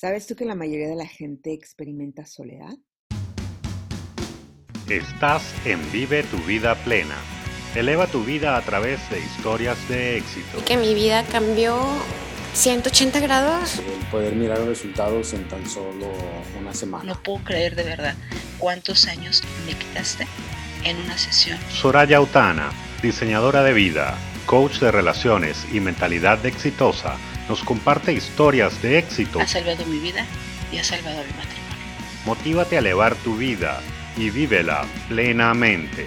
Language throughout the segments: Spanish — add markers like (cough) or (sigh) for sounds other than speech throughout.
¿Sabes tú que la mayoría de la gente experimenta soledad? Estás en Vive tu vida plena. Eleva tu vida a través de historias de éxito. Que mi vida cambió 180 grados. El poder mirar los resultados en tan solo una semana. No puedo creer de verdad cuántos años me quitaste en una sesión. Soraya Utana, diseñadora de vida, coach de relaciones y mentalidad exitosa, nos comparte historias de éxito. Ha salvado mi vida y ha salvado mi matrimonio. Motívate a elevar tu vida y vívela plenamente.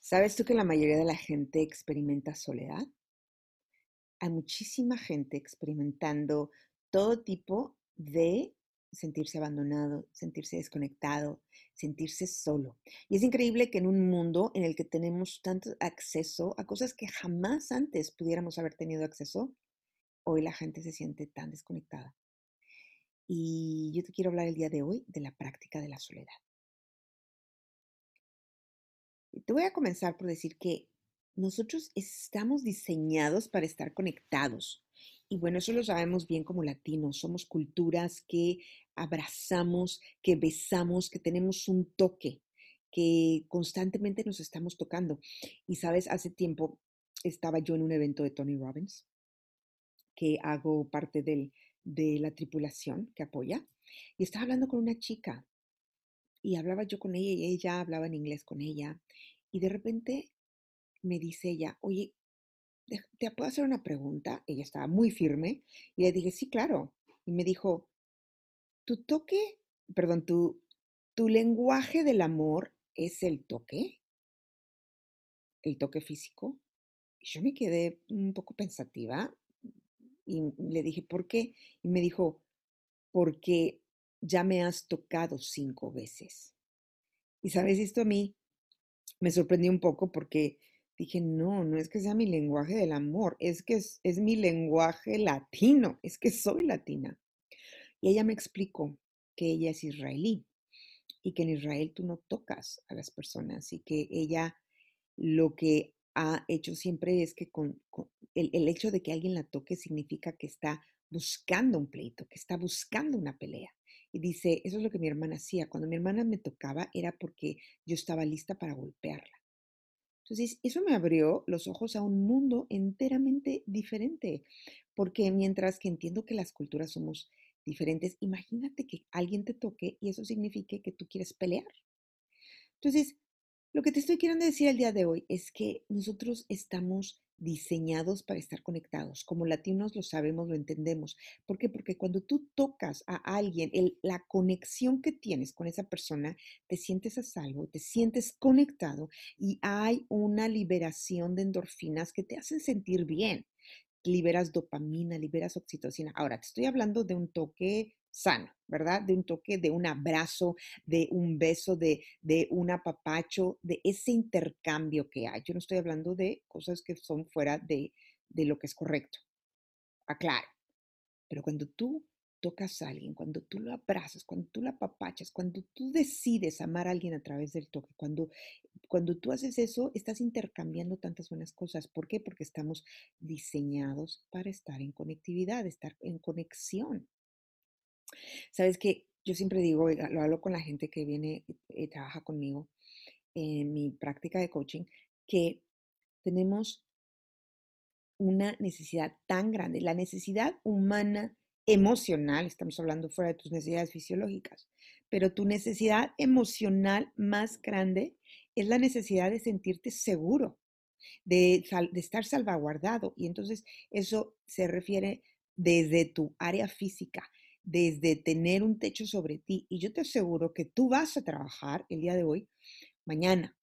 ¿Sabes tú que la mayoría de la gente experimenta soledad? Hay muchísima gente experimentando todo tipo de sentirse abandonado, sentirse desconectado, sentirse solo. Y es increíble que en un mundo en el que tenemos tanto acceso a cosas que jamás antes pudiéramos haber tenido acceso, hoy la gente se siente tan desconectada. Y yo te quiero hablar el día de hoy de la práctica de la soledad. Te voy a comenzar por decir que nosotros estamos diseñados para estar conectados. Y bueno, eso lo sabemos bien como latinos. Somos culturas que abrazamos, que besamos, que tenemos un toque, que constantemente nos estamos tocando. Y sabes, hace tiempo estaba yo en un evento de Tony Robbins, que hago parte del, de la tripulación que apoya, y estaba hablando con una chica. Y hablaba yo con ella y ella hablaba en inglés con ella. Y de repente me dice ella, oye, ¿te puedo hacer una pregunta? Ella estaba muy firme y le dije, sí, claro. Y me dijo, tu toque, perdón, tu, tu lenguaje del amor es el toque, el toque físico. Y yo me quedé un poco pensativa y le dije, ¿por qué? Y me dijo, porque ya me has tocado cinco veces. Y sabes, esto a mí me sorprendió un poco porque dije, no, no es que sea mi lenguaje del amor, es que es, es mi lenguaje latino, es que soy latina. Y ella me explicó que ella es israelí y que en Israel tú no tocas a las personas y que ella lo que ha hecho siempre es que con, el, el, hecho de que alguien la toque significa que está buscando un pleito, que está buscando una pelea. Y dice, eso es lo que mi hermana hacía. Cuando mi hermana me tocaba era porque yo estaba lista para golpearla. Entonces, eso me abrió los ojos a un mundo enteramente diferente, porque mientras que entiendo que las culturas somos diferentes, imagínate que alguien te toque y eso signifique que tú quieres pelear. Entonces, lo que te estoy queriendo decir el día de hoy es que nosotros estamos diseñados para estar conectados. Como latinos lo sabemos, lo entendemos. ¿Por qué? Porque cuando tú tocas a alguien, la conexión que tienes con esa persona, te sientes a salvo, te sientes conectado y hay una liberación de endorfinas que te hacen sentir bien liberas dopamina, liberas oxitocina. Ahora, te estoy hablando de un toque sano, ¿verdad? De un toque, de un abrazo, de un beso, de, de un apapacho, de ese intercambio que hay. Yo no estoy hablando de cosas que son fuera de, de lo que es correcto. Aclaro. Pero cuando tú tocas a alguien, cuando tú lo abrazas, cuando tú lo apapachas, cuando tú decides amar a alguien a través del toque, cuando, cuando tú haces eso, estás intercambiando tantas buenas cosas. ¿Por qué? Porque estamos diseñados para estar en conectividad, estar en conexión. Sabes que yo siempre digo, lo hablo con la gente que viene y trabaja conmigo en mi práctica de coaching, que tenemos una necesidad tan grande, la necesidad humana emocional, estamos hablando fuera de tus necesidades fisiológicas, pero tu necesidad emocional más grande es la necesidad de sentirte seguro, de, estar salvaguardado. Y entonces eso se refiere desde tu área física, desde tener un techo sobre ti. Y yo te aseguro que tú vas a trabajar el día de hoy, mañana,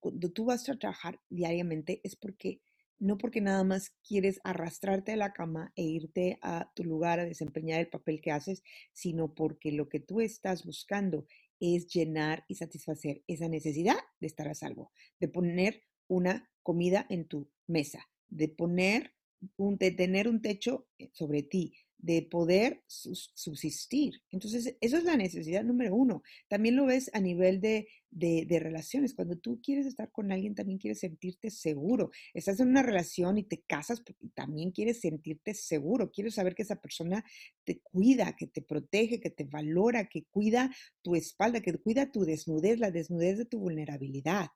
cuando tú vas a trabajar diariamente, es porque no porque nada más quieres arrastrarte de la cama e irte a tu lugar a desempeñar el papel que haces, sino porque lo que tú estás buscando es llenar y satisfacer esa necesidad de estar a salvo, de poner una comida en tu mesa, de poner un, de tener un techo eh, sobre ti, de poder subsistir. Entonces, eso es la necesidad número uno. También lo ves a nivel de, de, relaciones. Cuando tú quieres estar con alguien, también quieres sentirte seguro. Estás en una relación y te casas, porque también quieres sentirte seguro. Quieres saber que esa persona te cuida, que te protege, que te valora, que cuida tu espalda, que cuida tu desnudez, la desnudez de tu vulnerabilidad.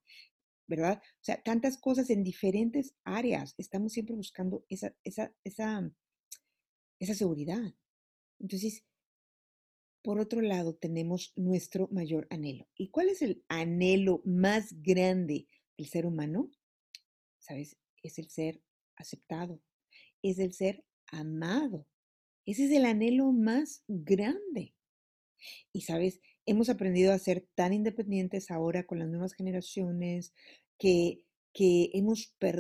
¿Verdad? O sea, tantas cosas en diferentes áreas. Estamos siempre buscando esa, esa, esa seguridad. Entonces, por otro lado, tenemos nuestro mayor anhelo. ¿Y cuál es el anhelo más grande del ser humano? ¿Sabes? Es el ser aceptado, es el ser amado. Ese es el anhelo más grande. Y sabes, hemos aprendido a ser tan independientes ahora con las nuevas generaciones que, que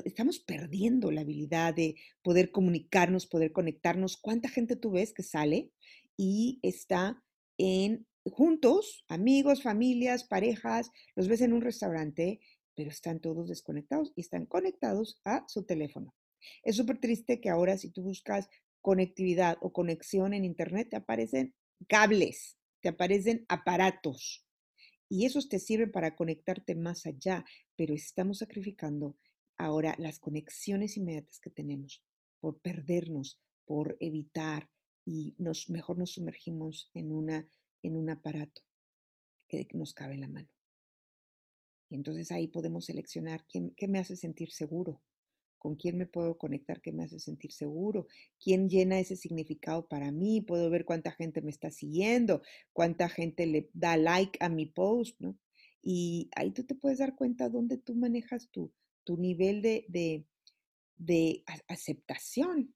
estamos perdiendo la habilidad de poder comunicarnos, poder conectarnos. ¿Cuánta gente tú ves que sale y está en juntos, amigos, familias, parejas, los ves en un restaurante, pero están todos desconectados y están conectados a su teléfono? Es súper triste que ahora si tú buscas conectividad o conexión en internet te aparecen cables, te aparecen aparatos y esos te sirven para conectarte más allá, pero estamos sacrificando ahora las conexiones inmediatas que tenemos por perdernos, por evitar y nos, mejor nos sumergimos en, una, en un aparato que nos cabe en la mano. Y entonces ahí podemos seleccionar qué me hace sentir seguro, con quién me puedo conectar que me hace sentir seguro, quién llena ese significado para mí, puedo ver cuánta gente me está siguiendo, cuánta gente le da like a mi post, ¿no? Y ahí tú te puedes dar cuenta dónde tú manejas tu, tu nivel de, de, de aceptación,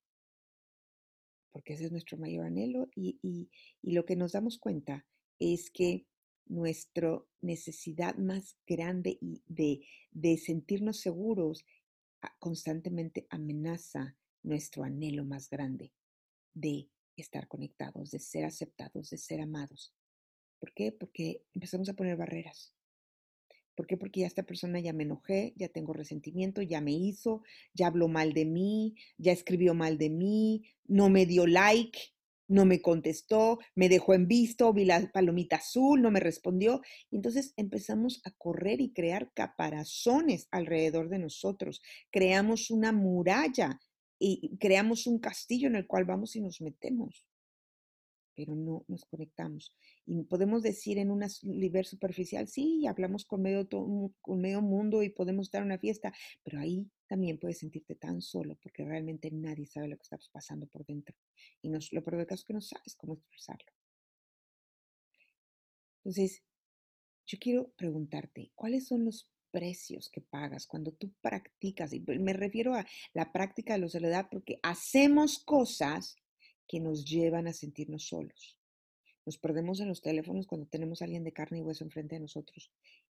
porque ese es nuestro mayor anhelo y, y, y lo que nos damos cuenta es que nuestra necesidad más grande de, de sentirnos seguros constantemente amenaza nuestro anhelo más grande de estar conectados, de ser aceptados, de ser amados. ¿Por qué? Porque empezamos a poner barreras. ¿Por qué? Porque ya esta persona ya me enojé, ya tengo resentimiento, ya me hizo, ya habló mal de mí, ya escribió mal de mí, no me dio like, no me contestó, me dejó en visto, vi la palomita azul, no me respondió. Entonces empezamos a correr y crear caparazones alrededor de nosotros. Creamos una muralla y creamos un castillo en el cual vamos y nos metemos pero no nos conectamos. Y podemos decir en un nivel superficial, sí, hablamos con medio, con medio mundo y podemos dar una fiesta, pero ahí también puedes sentirte tan solo porque realmente nadie sabe lo que estás pasando por dentro. Y nos, lo peor del caso es que no sabes cómo expresarlo. Entonces, yo quiero preguntarte, ¿cuáles son los precios que pagas cuando tú practicas? Y me refiero a la práctica de la soledad porque hacemos cosas que nos llevan a sentirnos solos. Nos perdemos en los teléfonos cuando tenemos a alguien de carne y hueso enfrente de nosotros.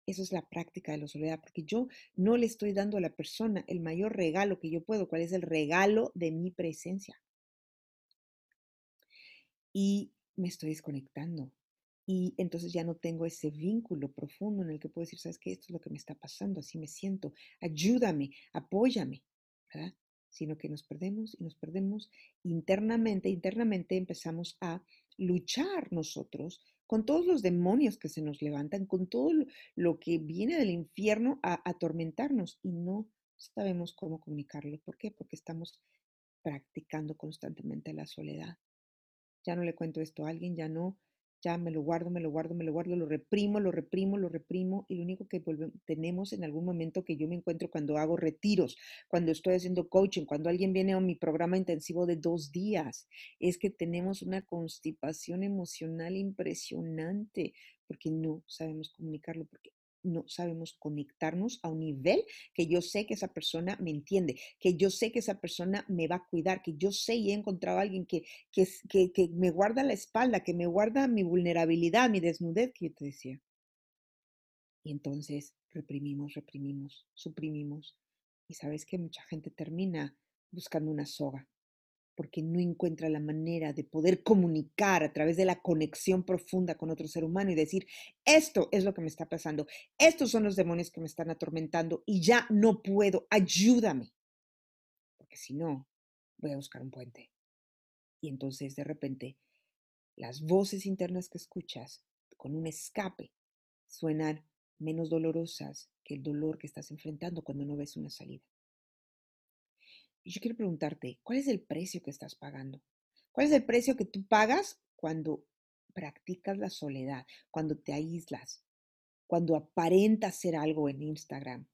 Eso es la práctica de la soledad, porque yo no le estoy dando a la persona el mayor regalo que yo puedo. ¿Cuál es el regalo de mi presencia? Y me estoy desconectando. Y entonces ya no tengo ese vínculo profundo en el que puedo decir, ¿sabes qué? Esto es lo que me está pasando, así me siento. Ayúdame, apóyame, ¿verdad? Sino que nos perdemos y nos perdemos internamente, internamente empezamos a luchar nosotros con todos los demonios que se nos levantan, con todo lo, que viene del infierno a atormentarnos y no sabemos cómo comunicarlo. ¿Por qué? Porque estamos practicando constantemente la soledad. Ya no le cuento esto a alguien, ya no, ya me lo guardo, me lo guardo, me lo guardo, lo reprimo, lo reprimo, lo reprimo y lo único que tenemos en algún momento que yo me encuentro cuando hago retiros, cuando estoy haciendo coaching, cuando alguien viene a mi programa intensivo de dos días, es que tenemos una constipación emocional impresionante porque no sabemos comunicarlo, porque no sabemos conectarnos a un nivel que yo sé que esa persona me entiende, que yo sé que esa persona me va a cuidar, que yo sé y he encontrado a alguien que, que, que, que me guarda la espalda, que me guarda mi vulnerabilidad, mi desnudez, que yo te decía. Y entonces reprimimos, reprimimos, suprimimos. Y sabes que mucha gente termina buscando una soga porque no encuentra la manera de poder comunicar a través de la conexión profunda con otro ser humano y decir, esto es lo que me está pasando, estos son los demonios que me están atormentando y ya no puedo, ayúdame, porque si no, voy a buscar un puente. Y entonces de repente las voces internas que escuchas con un escape suenan menos dolorosas que el dolor que estás enfrentando cuando no ves una salida. Yo quiero preguntarte, ¿cuál es el precio que estás pagando? ¿Cuál es el precio que tú pagas cuando practicas la soledad, cuando te aíslas, cuando aparentas ser algo en Instagram,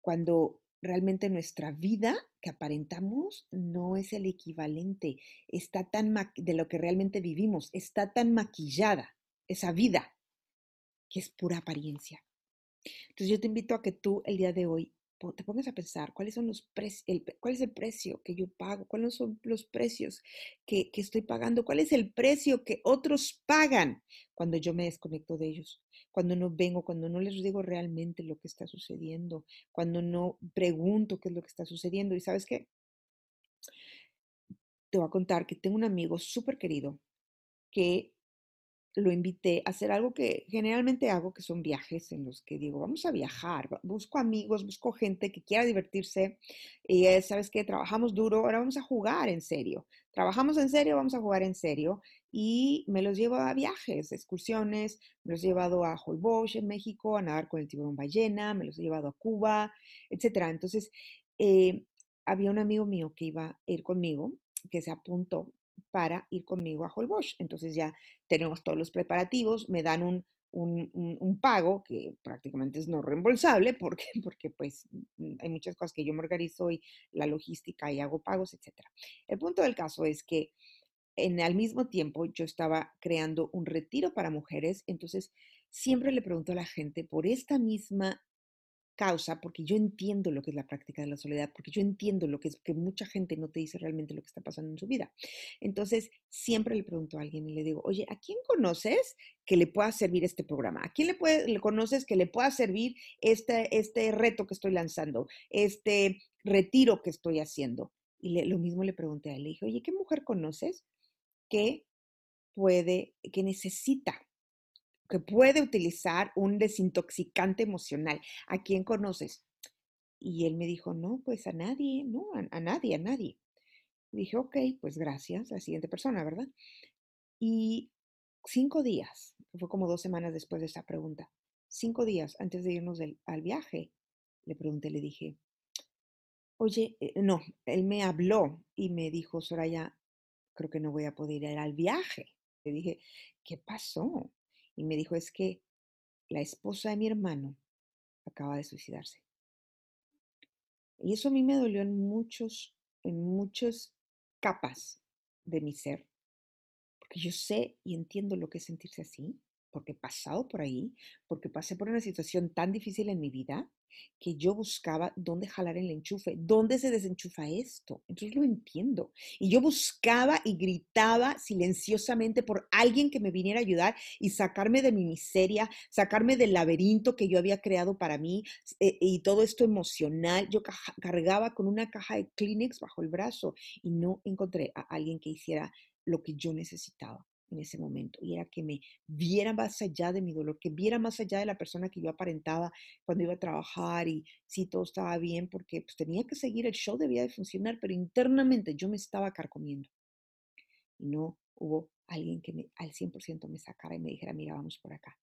cuando realmente nuestra vida que aparentamos no es el equivalente, está tan de lo que realmente vivimos, está tan maquillada esa vida que es pura apariencia. Entonces yo te invito a que tú el día de hoy te pongas a pensar cuáles son los el, cuál es el precio que yo pago, cuáles son los precios que, que estoy pagando, cuál es el precio que otros pagan cuando yo me desconecto de ellos, cuando no vengo, cuando no les digo realmente lo que está sucediendo, cuando no pregunto qué es lo que está sucediendo. Y sabes qué? Te voy a contar que tengo un amigo súper querido que lo invité a hacer algo que generalmente hago, que son viajes en los que digo, vamos a viajar, busco amigos, busco gente que quiera divertirse y sabes que trabajamos duro, ahora vamos a jugar en serio. Trabajamos en serio, vamos a jugar en serio y me los llevo a viajes, excursiones, me los he llevado a Holbox en México, a nadar con el tiburón ballena, me los he llevado a Cuba, etcétera. Entonces, eh, había un amigo mío que iba a ir conmigo, que se apuntó para ir conmigo a Holbox. Entonces ya tenemos todos los preparativos, me dan un, un, pago que prácticamente es no reembolsable porque, (laughs) porque pues mm, hay muchas cosas que yo me organizo y la logística y hago pagos, etc. El punto del caso es que en al mismo tiempo yo estaba creando un retiro para mujeres, entonces siempre le pregunto a la gente por esta misma causa, porque yo entiendo lo que es la práctica de la soledad, porque yo entiendo lo que es que mucha gente no te dice realmente lo que está pasando en su vida. Entonces, siempre le pregunto a alguien y le digo, oye, ¿a quién conoces que le pueda servir este programa? ¿A quién le, le conoces que le pueda servir este, este reto que estoy lanzando, este retiro que estoy haciendo? Y lo mismo le pregunté a él, le dije, oye, ¿qué mujer conoces que puede, que necesita que puede utilizar un desintoxicante emocional. ¿A quién conoces? Y él me dijo, no, pues a nadie, no, a, nadie, a nadie. dije, ok, pues gracias, la siguiente persona, ¿verdad? Y cinco días, fue como dos semanas después de esa pregunta, cinco días antes de irnos al viaje, le pregunté, le dije, oye, eh, no, él me habló y me dijo, Soraya, creo que no voy a poder ir al viaje. Le dije, ¿qué pasó? Y me dijo, es que la esposa de mi hermano acaba de suicidarse. Y eso a mí me dolió en muchos, en muchas capas de mi ser, porque yo sé y entiendo lo que es sentirse así, porque he pasado por ahí, porque pasé por una situación tan difícil en mi vida que yo buscaba dónde jalar el enchufe, dónde se desenchufa esto. Entonces lo entiendo. Y yo buscaba y gritaba silenciosamente por alguien que me viniera a ayudar y sacarme de mi miseria, sacarme del laberinto que yo había creado para mí eh, y todo esto emocional. Yo cargaba con una caja de Kleenex bajo el brazo y no encontré a alguien que hiciera lo que yo necesitaba en ese momento y era que me viera más allá de mi dolor, que viera más allá de la persona que yo aparentaba cuando iba a trabajar y si todo estaba bien, porque pues, tenía que seguir, el show debía de funcionar, pero internamente yo me estaba carcomiendo. Y no hubo alguien que me, al 100% me sacara y me dijera, mira, vamos por acá.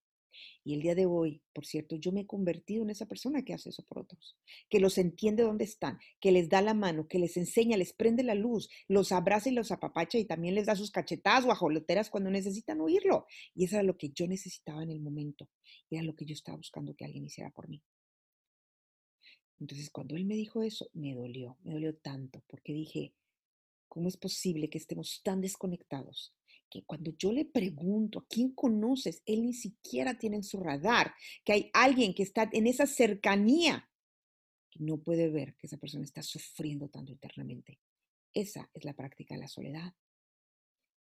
Y el día de hoy, por cierto, yo me he convertido en esa persona que hace eso por otros, que los entiende dónde están, que les da la mano, que les enseña, les prende la luz, los abraza y los apapacha y también les da sus cachetadas o ajoloteras cuando necesitan oírlo. Y eso era lo que yo necesitaba en el momento, era lo que yo estaba buscando que alguien hiciera por mí. Entonces, cuando él me dijo eso, me dolió, me dolió tanto, porque dije, ¿cómo es posible que estemos tan desconectados que cuando yo le pregunto a quién conoces, él ni siquiera tiene en su radar que hay alguien que está en esa cercanía que no puede ver que esa persona está sufriendo tanto internamente. Esa es la práctica de la soledad.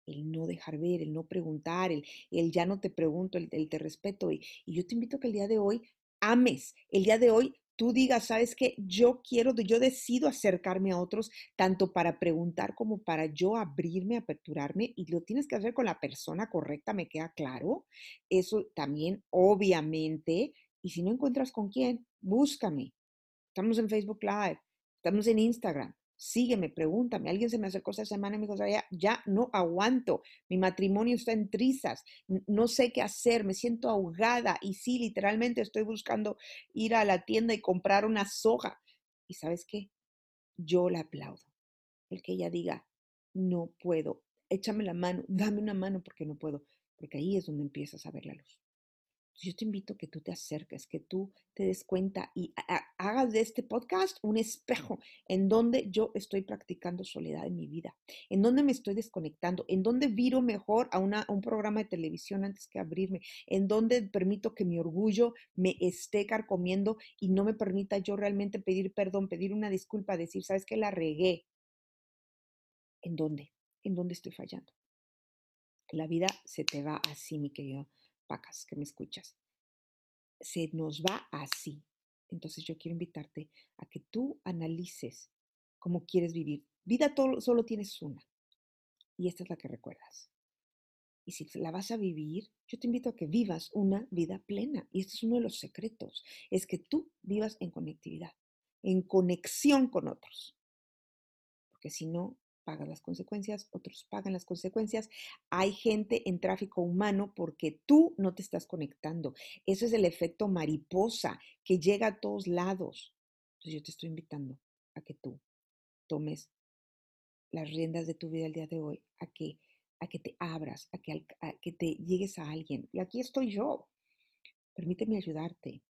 El no dejar ver, el no preguntar, el, el ya no te pregunto, el, te respeto. Y, y yo te invito a que el día de hoy ames, el día de hoy tú digas, sabes que yo quiero, yo decido acercarme a otros, tanto para preguntar como para yo abrirme, aperturarme, y lo tienes que hacer con la persona correcta, me queda claro. Eso también, obviamente, y si no encuentras con quién, búscame. Estamos en Facebook Live, estamos en Instagram, sígueme, pregúntame. Alguien se me acercó esta semana y me dijo, ya, ya no aguanto, mi matrimonio está en trizas, no sé qué hacer, me siento ahogada y sí, literalmente estoy buscando ir a la tienda y comprar una soga. ¿Y sabes qué? Yo la aplaudo. El que ella diga, no puedo, échame la mano, dame una mano porque no puedo, porque ahí es donde empiezas a ver la luz. Yo te invito a que tú te acerques, que tú te des cuenta y hagas de este podcast un espejo en donde yo estoy practicando soledad en mi vida, en donde me estoy desconectando, en donde viro mejor a, una, a un programa de televisión antes que abrirme, en donde permito que mi orgullo me esté carcomiendo y no me permita yo realmente pedir perdón, pedir una disculpa, decir, ¿sabes qué? La regué. ¿En dónde? ¿En dónde estoy fallando? La vida se te va así, mi querido Pacas, que me escuchas. Se nos va así. Entonces yo quiero invitarte a que tú analices cómo quieres vivir. Vida solo tienes una. Y esta es la que recuerdas. Y si la vas a vivir, yo te invito a que vivas una vida plena. Y este es uno de los secretos. Es que tú vivas en conectividad, en conexión con otros. Porque si no, pagas las consecuencias, otros pagan las consecuencias. Hay gente en tráfico humano porque tú no te estás conectando. Eso es el efecto mariposa que llega a todos lados. Entonces yo te estoy invitando a que tú tomes las riendas de tu vida el día de hoy, a que, a que te abras, a que, a que te llegues a alguien. Y aquí estoy yo. Permíteme ayudarte.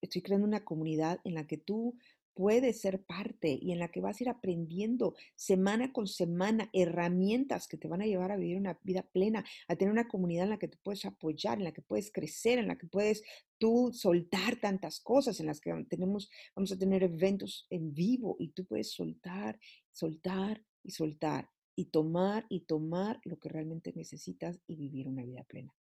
Estoy creando una comunidad en la que tú puedes ser parte y en la que vas a ir aprendiendo semana con semana herramientas que te van a llevar a vivir una vida plena, a tener una comunidad en la que te puedes apoyar, en la que puedes crecer, en la que puedes tú soltar tantas cosas, en las que tenemos, vamos a tener eventos en vivo y tú puedes soltar, soltar y soltar y tomar y tomar lo que realmente necesitas y vivir una vida plena.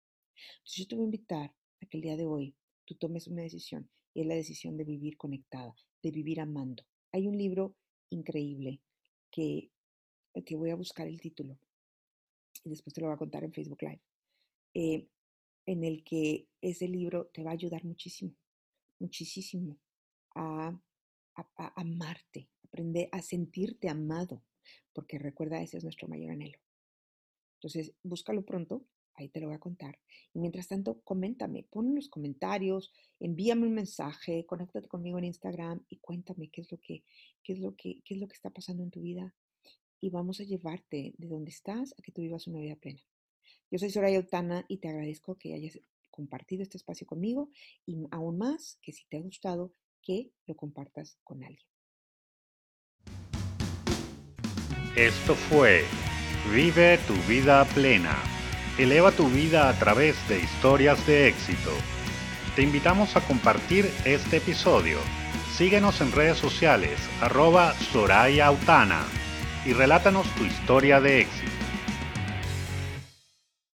Entonces yo te voy a invitar a que el día de hoy tú tomes una decisión y es la decisión de vivir conectada, de vivir amando. Hay un libro increíble que, eh, que voy a buscar el título y después te lo voy a contar en Facebook Live, eh, en el que ese libro te va a ayudar muchísimo, muchísimo a, a amarte, aprender a sentirte amado, porque recuerda, ese es nuestro mayor anhelo. Entonces, búscalo pronto Ahí te lo voy a contar. Y mientras tanto, coméntame, pon en los comentarios, envíame un mensaje, conéctate conmigo en Instagram y cuéntame qué es lo que, qué es lo que, qué es lo que está pasando en tu vida. Y vamos a llevarte de donde estás a que tú vivas una vida plena. Yo soy Soraya Otana y te agradezco que hayas compartido este espacio conmigo y aún más que si te ha gustado, que lo compartas con alguien. Esto fue Vive tu vida plena Eleva tu vida a través de historias de éxito. Te invitamos a compartir este episodio. Síguenos en redes sociales, arroba Soraya Autana, y relátanos tu historia de éxito.